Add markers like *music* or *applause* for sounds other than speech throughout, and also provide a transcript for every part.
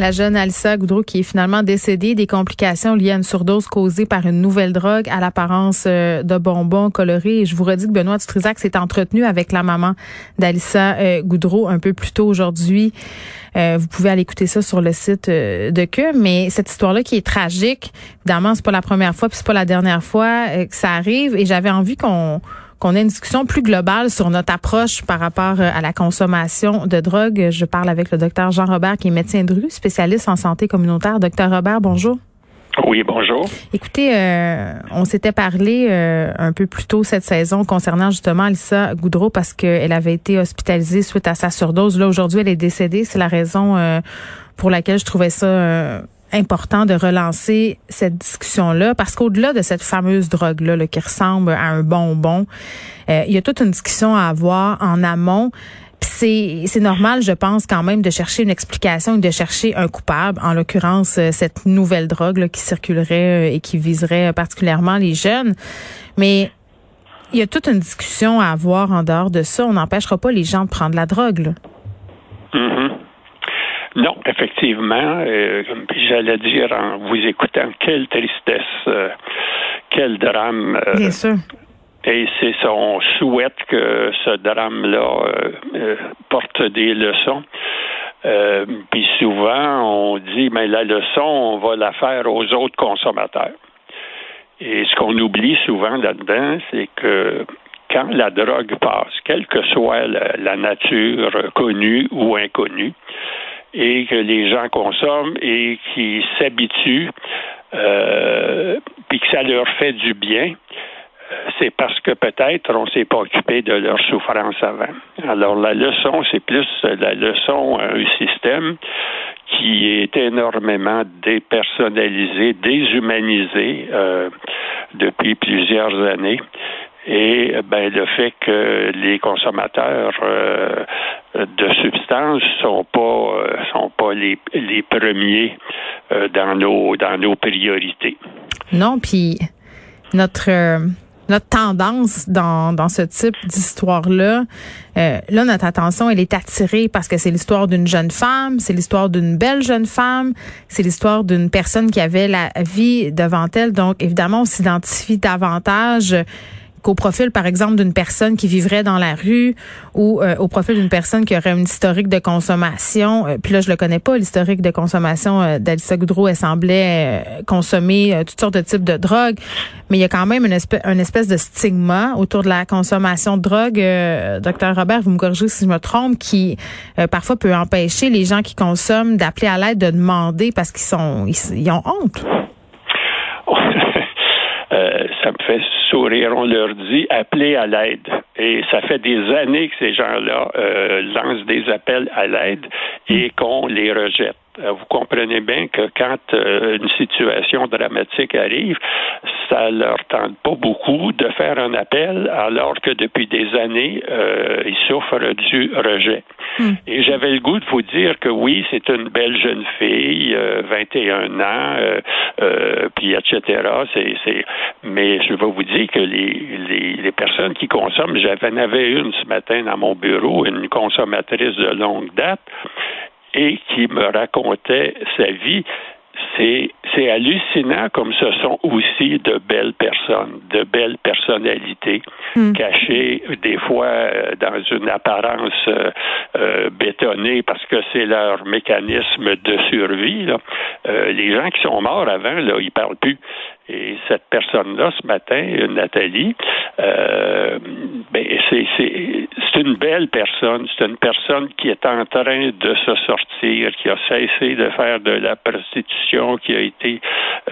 La jeune Alissa Goudreau qui est finalement décédée des complications liées à une surdose causée par une nouvelle drogue à l'apparence euh, de bonbons colorés. Je vous redis que Benoît Dutrisac s'est entretenu avec la maman d'Alissa euh, Goudreau un peu plus tôt aujourd'hui. Euh, vous pouvez aller écouter ça sur le site de Que. Mais cette histoire-là qui est tragique, évidemment, c'est pas la première fois puis c'est pas la dernière fois que ça arrive. Et j'avais envie qu'on qu'on ait une discussion plus globale sur notre approche par rapport euh, à la consommation de drogue. Je parle avec le docteur Jean Robert, qui est médecin de rue, spécialiste en santé communautaire. Docteur Robert, bonjour. Oui, bonjour. Écoutez, euh, on s'était parlé euh, un peu plus tôt cette saison concernant justement Alissa Goudreau parce qu'elle avait été hospitalisée suite à sa surdose. Là, aujourd'hui, elle est décédée. C'est la raison pour laquelle je trouvais ça important de relancer cette discussion-là parce qu'au-delà de cette fameuse drogue-là qui ressemble à un bonbon, euh, il y a toute une discussion à avoir en amont. C'est, c'est normal, je pense, quand même, de chercher une explication et de chercher un coupable, en l'occurrence euh, cette nouvelle drogue qui circulerait euh, et qui viserait particulièrement les jeunes. Mais il y a toute une discussion à avoir en dehors de ça. On n'empêchera pas les gens de prendre la drogue. Là. Mm-hmm. Non, effectivement. Euh, J'allais dire en vous écoutant, quelle tristesse, euh, quel drame. Euh, Bien sûr. Et c'est ça, on souhaite que ce drame-là porte des leçons. Puis souvent, on dit, mais la leçon, on va la faire aux autres consommateurs. Et ce qu'on oublie souvent là-dedans, c'est que quand la drogue passe, quelle que soit la nature connue ou inconnue, et que les gens consomment et qui s'habituent, euh, puis que ça leur fait du bien, c'est parce que peut-être on s'est pas occupé de leur souffrance avant. Alors la leçon, c'est plus la leçon à un système qui est énormément dépersonnalisé, déshumanisé euh, depuis plusieurs années. Et ben le fait que les consommateurs euh, de substances sont pas euh, sont pas les, les premiers euh, dans nos dans nos priorités. Non, puis notre notre tendance dans, dans ce type d'histoire-là, là, notre attention, elle est attirée parce que c'est l'histoire d'une jeune femme, c'est l'histoire d'une belle jeune femme, c'est l'histoire d'une personne qui avait la vie devant elle. Donc, évidemment, on s'identifie davantage qu'au profil, par exemple, d'une personne qui vivrait dans la rue ou euh, au profil d'une personne qui aurait une historique de consommation. Euh, puis là, je le connais pas, l'historique de consommation euh, d'Alissa Goudreau. Elle semblait consommer toutes sortes de types de drogues. Mais il y a quand même une espèce, de stigma autour de la consommation de drogue. Docteur Robert, vous me corrigez si je me trompe, qui parfois peut empêcher les gens qui consomment d'appeler à l'aide, de demander parce qu'ils sont, ils ont honte. *laughs* Euh, ça me fait sourire. On leur dit appelez à l'aide. Et ça fait des années que ces gens-là euh, lancent des appels à l'aide et qu'on les rejette. Euh, vous comprenez bien que quand euh, une situation dramatique arrive, ça leur tente pas beaucoup de faire un appel alors que depuis des années, euh, ils souffrent du rejet. Hmm. Et j'avais le goût de vous dire que oui, c'est une belle jeune fille, 21 ans, puis etc. C'est, c'est, mais je vais vous dire que les, les, les personnes qui consomment, j'en avais une ce matin dans mon bureau, une consommatrice de longue date, et qui me racontait sa vie. C'est, hallucinant comme ce sont aussi de belles personnes, de belles personnalités hmm. cachées des fois euh, dans une apparence euh, euh, bétonnée parce que c'est leur mécanisme de survie. Là. les gens qui sont morts avant, là, ils parlent plus. Et cette personne-là, ce matin, Nathalie, euh, ben, c'est, une belle personne. C'est une personne qui est en train de se sortir, qui a cessé de faire de la prostitution, qui a été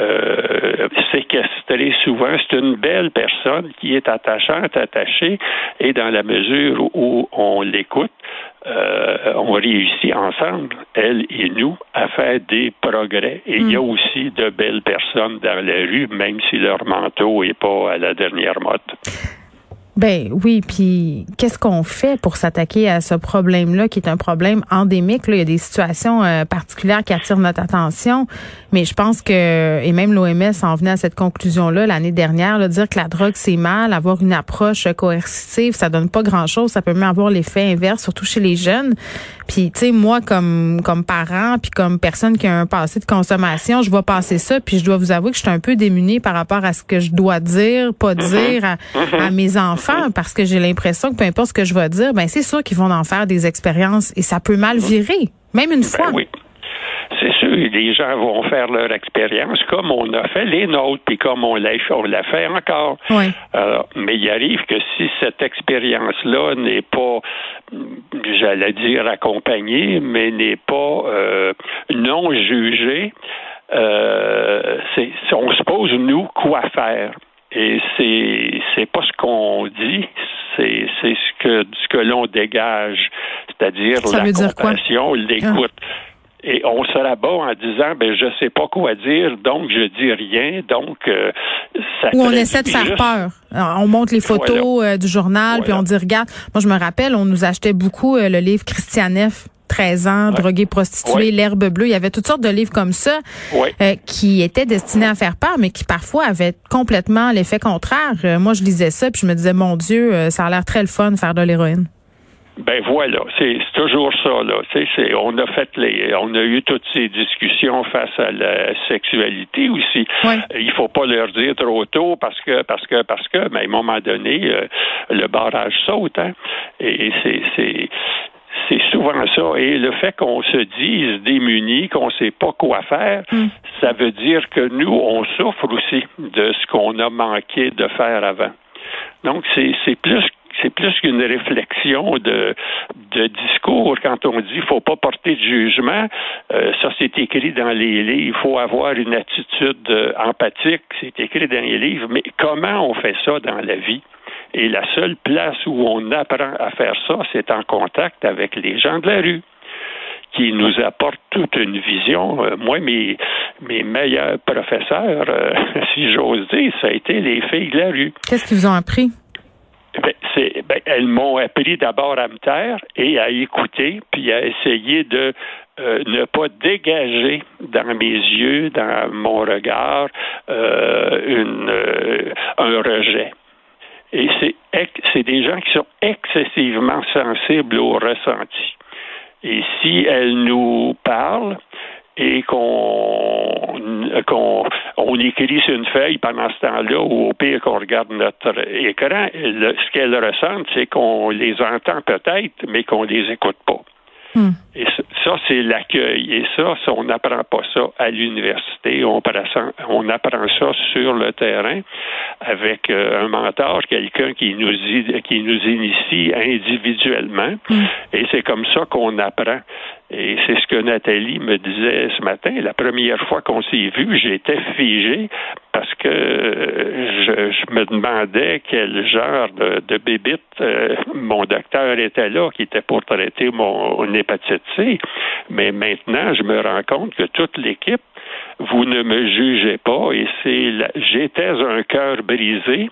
euh, séquestrée souvent. C'est une belle personne qui est attachante, attachée, et dans la mesure où on l'écoute, euh, on réussit ensemble, elle et nous, à faire des progrès. Et il y a hmm. aussi de belles personnes dans la rue, même si leur manteau n'est pas à la dernière mode. Ben oui, puis qu'est-ce qu'on fait pour s'attaquer à ce problème-là, qui est un problème endémique? Il y a des situations euh, particulières qui attirent notre attention, mais je pense que, et même l'OMS en venait à cette conclusion-là l'année dernière, là, dire que la drogue c'est mal, avoir une approche coercitive, ça donne pas grand-chose, ça peut même avoir l'effet inverse, surtout chez les jeunes. Puis tu sais, moi comme comme parent, puis comme personne qui a un passé de consommation, je vois passer ça, puis je dois vous avouer que je suis un peu démunie par rapport à ce que je dois dire, pas mm-hmm. dire à, à mes enfants parce que j'ai l'impression que peu importe ce que je vais dire, ben c'est sûr qu'ils vont en faire des expériences et ça peut mal virer, même une ben fois. oui. Les gens vont faire leur expérience comme on a fait les nôtres, puis comme on l'a, fait encore. Oui. mais il arrive que si cette expérience-là n'est pas, j'allais dire accompagnée, mais n'est pas euh, non jugée, euh, on se pose, nous, quoi faire. Et c'est c'est pas ce qu'on dit, c'est c'est ce que ce que l'on dégage, c'est-à-dire la compassion, l'écoute. Ah. Et on se rabat en disant ben je sais pas quoi dire, donc je dis rien, donc euh, ça Ou on essaie de faire peur. on montre les photos euh, du journal, puis on dit regarde, moi je me rappelle, on nous achetait beaucoup euh, le livre Christianef 13 ans, drogué, prostitué, l'herbe bleue. Il y avait toutes sortes de livres comme ça euh, qui étaient destinés à faire peur, mais qui parfois avaient complètement l'effet contraire. Euh, moi, je lisais ça, puis je me disais, mon Dieu, euh, ça a l'air très le fun de faire de l'héroïne. Ben voilà, c'est toujours ça là. C'est, on a fait les, on a eu toutes ces discussions face à la sexualité aussi. Il faut pas leur dire trop tôt parce que parce que parce que, mais à un moment donné, le barrage saute. Hein? Et c'est c'est c'est souvent ça. Et le fait qu'on se dise démuni, qu'on ne sait pas quoi faire, hmm. ça veut dire que nous, on souffre aussi de ce qu'on a manqué de faire avant. Donc, c'est plus c'est plus qu'une réflexion de, discours quand on dit faut pas porter de jugement. Euh, ça, c'est écrit dans les livres. Il faut avoir une attitude euh, empathique. C'est écrit dans les livres. Mais comment on fait ça dans la vie? Et la seule place où on apprend à faire ça, c'est en contact avec les gens de la rue qui nous apportent toute une vision. Euh, moi, mes, meilleurs professeurs, *laughs* si j'ose dire, ça a été les filles de la rue. Qu'est-ce qu'ils vous ont appris? Ben, elles m'ont appris d'abord à me taire et à écouter, puis à essayer de euh, ne pas dégager dans mes yeux, dans mon regard, une, un rejet. Et c'est des gens qui sont excessivement sensibles au ressenti. Et si elles nous parlent et qu'on on écrit sur une feuille pendant ce temps-là, ou au pire qu'on regarde notre écran, ce qu'elles ressentent, c'est qu'on les entend peut-être, mais qu'on les écoute pas. Hmm. Et ça, c'est l'accueil. Et ça, on n'apprend pas ça à l'université. On, on apprend ça sur le terrain avec euh, un mentor, quelqu'un qui nous, qui nous initie individuellement. Hmm. Et c'est comme ça qu'on apprend. Et c'est ce que Nathalie me disait ce matin. La première fois qu'on s'est vu, j'étais figé parce que je, me demandais quel genre de, bébite euh, mon docteur était là, qui était pour traiter mon, mon hépatite C. Mais maintenant, je me rends compte que toute l'équipe, vous ne me jugez pas et c'est j'étais un cœur brisé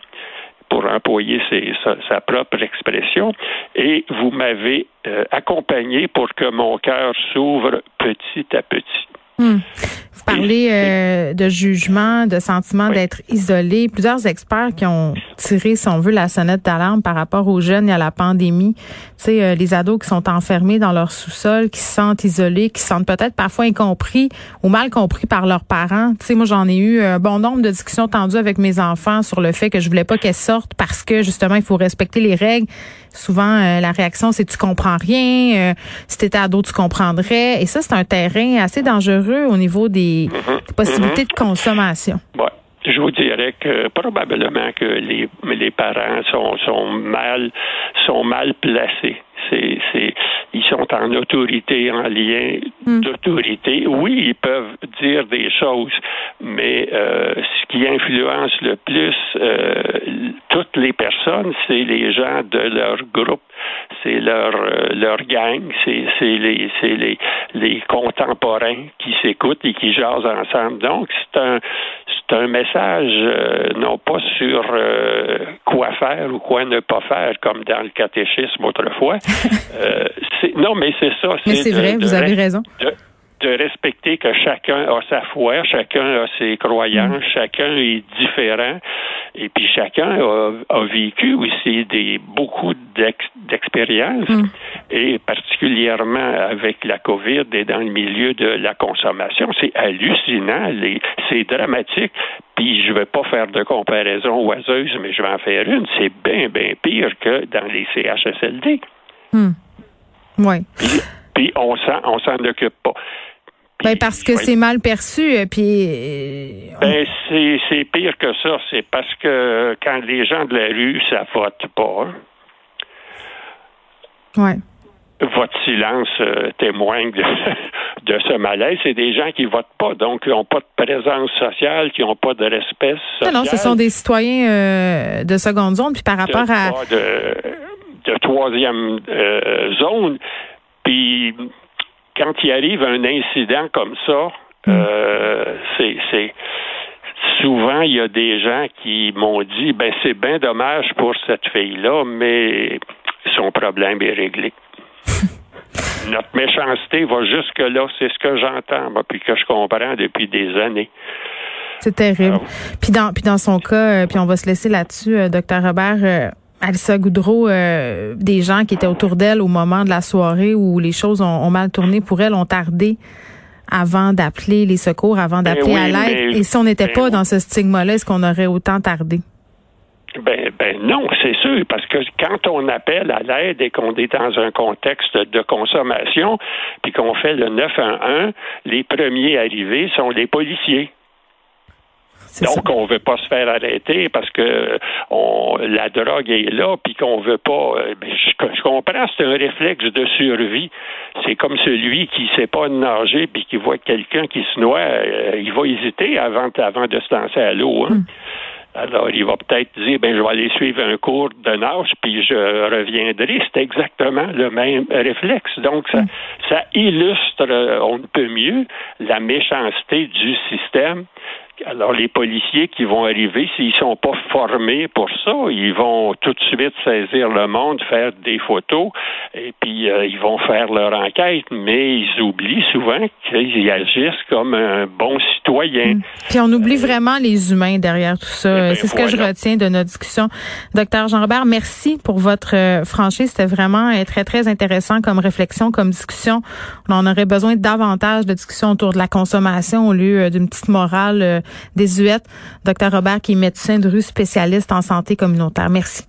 pour employer sa, propre expression, et vous m'avez euh, accompagné pour que mon cœur s'ouvre petit à petit. Hmm. Vous parlez euh, de jugement, de sentiment d'être isolé. Plusieurs experts qui ont tiré, si on veut, la sonnette d'alarme par rapport aux jeunes et à la pandémie. Tu sais, euh, les ados qui sont enfermés dans leur sous-sol, qui se sentent isolés, qui se sentent peut-être parfois incompris ou mal compris par leurs parents. Tu sais, moi, j'en ai eu un bon nombre de discussions tendues avec mes enfants sur le fait que je voulais pas qu'elles sortent parce que, justement, il faut respecter les règles. Souvent, euh, la réaction, c'est tu comprends rien. si t'étais ado, tu comprendrais. Et ça, c'est un terrain assez dangereux au niveau des, mm-hmm. possibilités de consommation. je vous dirais que probablement que les, les parents sont, sont mal sont mal placés. C'est, c'est, ils sont en autorité, en lien hmm. d'autorité. Oui, ils peuvent dire des choses, mais euh, ce qui influence le plus euh, toutes les personnes, c'est les gens de leur groupe, c'est leur euh, leur gang, c'est les c'est les les contemporains qui s'écoutent et qui jasent ensemble. Donc c'est un c'est un message euh, non pas sur euh, quoi faire ou quoi ne pas faire, comme dans le catéchisme autrefois. *laughs* euh, non, mais c'est ça. Mais c'est vrai, vous avez raison. De, respecter que chacun a sa foi, chacun a ses croyances, mm. chacun est différent, et puis chacun a, vécu aussi des beaucoup d'expériences, mm. et particulièrement avec la COVID et dans le milieu de la consommation, c'est hallucinant, c'est dramatique. Puis je ne vais pas faire de comparaison oiseuse, mais je vais en faire une. C'est bien, bien pire que dans les CHSLD. Hmm. Oui. Puis, on s'en, s'en occupe pas. Ben parce que c'est mal perçu, euh, puis. Euh, ben c'est, pire que ça. C'est parce que quand les gens de la rue, ça vote pas. Ouais votre silence euh, témoigne de, *laughs* ce malaise. C'est des gens qui votent pas, donc qui n'ont pas de présence sociale, qui n'ont pas de respect social. Non, non, ce sont des citoyens euh, de seconde zone, puis par rapport à... De, de troisième euh, zone. Puis quand il arrive un incident comme ça, hmm. c'est souvent, il y a des gens qui m'ont dit, ben c'est bien dommage pour cette fille-là, mais son problème est réglé. *laughs* Notre méchanceté va jusque-là, c'est ce que j'entends, puis que je comprends depuis des années. C'est terrible. puis dans puis dans son cas, euh, puis on va se laisser là-dessus, euh, docteur Robert. Euh, Alissa Goudreau, des gens qui étaient autour d'elle au moment de la soirée où les choses ont, mal tourné pour elle, ont tardé avant d'appeler les secours, avant ben d'appeler à l'aide. Et si on n'était ben pas dans ce stigma-là, est-ce qu'on aurait autant tardé? Ben, ben non, c'est sûr, parce que quand on appelle à l'aide et qu'on est dans un contexte de consommation, puis qu'on fait le 911, les premiers arrivés sont les policiers. Donc, on ne veut pas se faire arrêter parce que la drogue est là, puis qu'on veut pas. Euh, je, comprends, c'est un réflexe de survie. C'est comme celui qui ne sait pas nager, puis qui voit quelqu'un qui se noie, euh, il va hésiter avant, avant de se lancer à l'eau. Hein. Hmm. Alors, il va peut-être dire, ben, je vais aller suivre un cours de nage, puis je reviendrai. C'est exactement le même réflexe. Donc, ça, ça illustre, euh, on ne peut mieux, la méchanceté du système alors, les policiers qui vont arriver, s'ils sont pas formés pour ça, ils vont tout de suite saisir le monde, faire des photos, et puis euh, ils vont faire leur enquête, mais ils oublient souvent qu'ils agissent comme un bon citoyen. Mm. Puis on oublie vraiment les humains derrière tout ça. Eh ben, C'est ce que je retiens de notre discussion. Docteur Jean-Robert, merci pour votre euh, franchise. C'était vraiment euh, très, très intéressant comme réflexion, comme discussion. On aurait besoin davantage de discussions autour de la consommation au lieu d'une petite morale désuète. Docteur Robert, qui est médecin de rue spécialiste en santé communautaire. Merci.